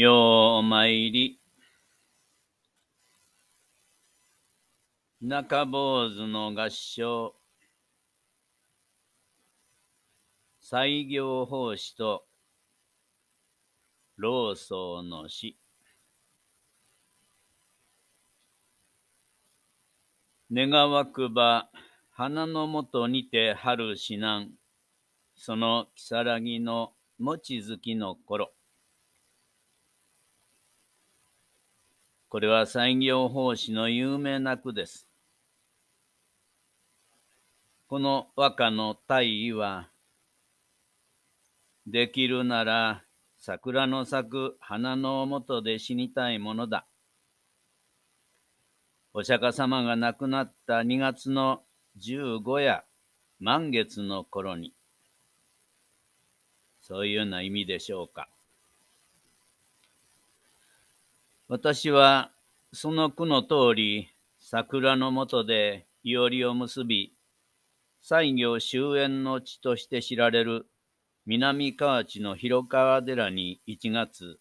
ようお参り。中坊主の合唱。西行法師と老僧の死。願わくば花のもとにて春至南。その如月の餅月の頃。これは西行法師の有名な句です。この和歌の大意は、できるなら桜の咲く花のもで死にたいものだ。お釈迦様が亡くなった2月の15や満月の頃に、そういうような意味でしょうか。私はその句の通り、桜の下でいおりを結び、西行終焉の地として知られる南河内の広川寺に1月、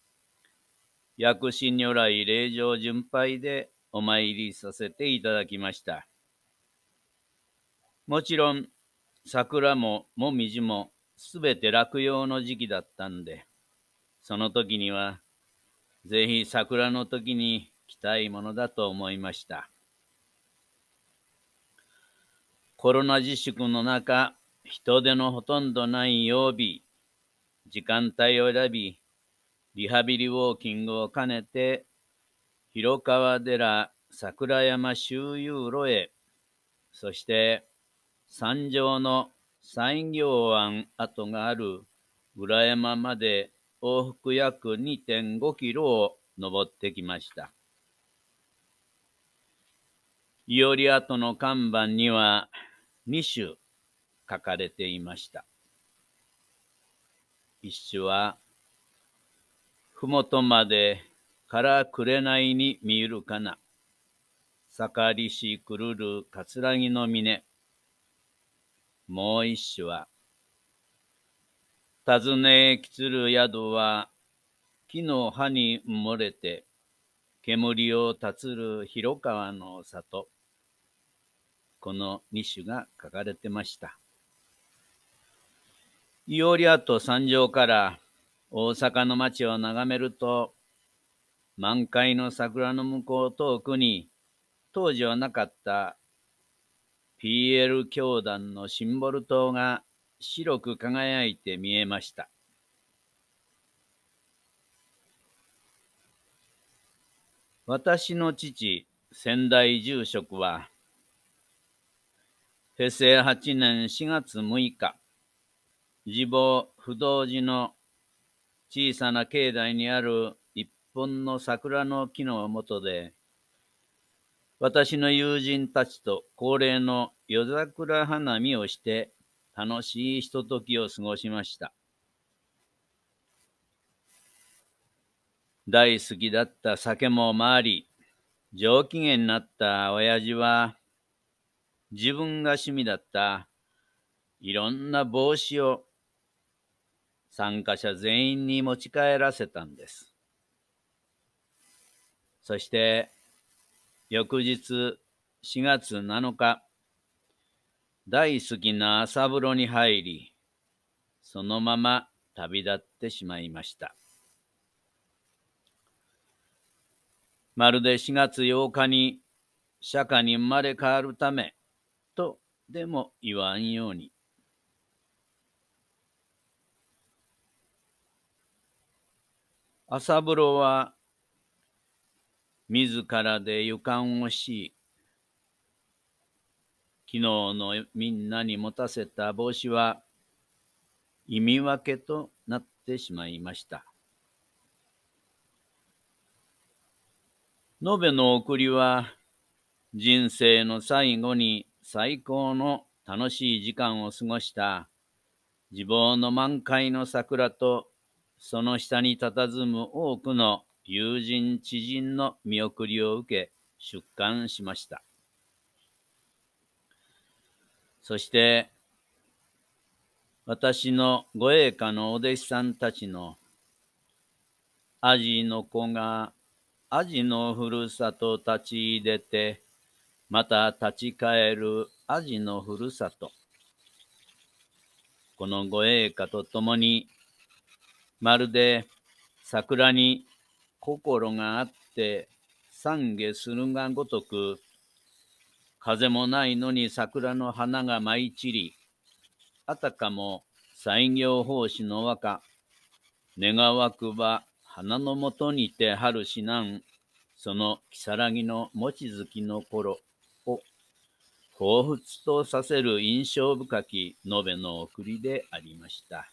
薬師如来霊場巡拝でお参りさせていただきました。もちろん、桜ももみじもすべて落葉の時期だったんで、その時には、ぜひ桜の時に来たいものだと思いました。コロナ自粛の中、人手のほとんどない曜日、時間帯を選び、リハビリウォーキングを兼ねて、広川寺桜山周遊路へ、そして山上の西行湾跡がある裏山まで往復約2.5キロを登ってきました。いおり跡の看板には2種書かれていました。一種は、ふもとまでからくれないに見えるかな。盛りしくるるかつらぎの峰。もう一種は、尋ねきつる宿は、木の葉に埋もれて、煙を立つる広川の里。この二種が書かれてました。いおり跡山上から大阪の街を眺めると、満開の桜の向こう遠くに、当時はなかった PL 教団のシンボル塔が白く輝いて見えました。私の父、仙台住職は、平成8年4月6日、自坊不動寺の小さな境内にある一本の桜の木の下で、私の友人たちと恒例の夜桜花見をして楽しいひとときを過ごしました。大好きだった酒も回り、上機嫌になった親父は、自分が趣味だったいろんな帽子を参加者全員に持ち帰らせたんです。そして、翌日4月7日、大好きな朝風呂に入り、そのまま旅立ってしまいました。まるで4月8日に釈迦に生まれ変わるためとでも言わんように。朝風呂は自らで湯管をし、昨日のみんなに持たせた帽子は意味分けとなってしまいました。延べの送りは人生の最後に最高の楽しい時間を過ごした自望の満開の桜とその下に佇む多くの友人知人の見送りを受け出棺しました。そして、私の護衛家のお弟子さんたちのアジの子がアジのふるさと立ち入れて、また立ち返るアジのふるさと。このご栄華とともに、まるで桜に心があって懺悔するがごとく、風もないのに桜の花が舞い散り、あたかも西行法師の和歌、願わくば花のもとにて春しなんその如月の望月の頃を彷彿とさせる印象深き延べの送りでありました。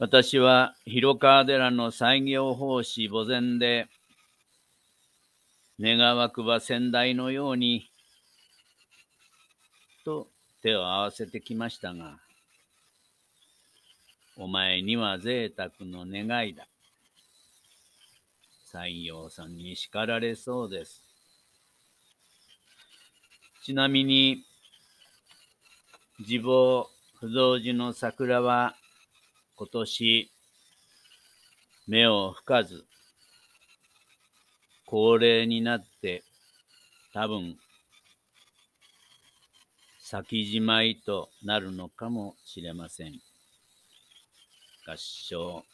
私は広川寺の西行法師墓前で、願わくば先代のように、と手を合わせてきましたが、お前には贅沢の願いだ。西洋さんに叱られそうです。ちなみに、自暴不動寺の桜は今年目を吹かず、高齢になって多分先じまいとなるのかもしれません。合唱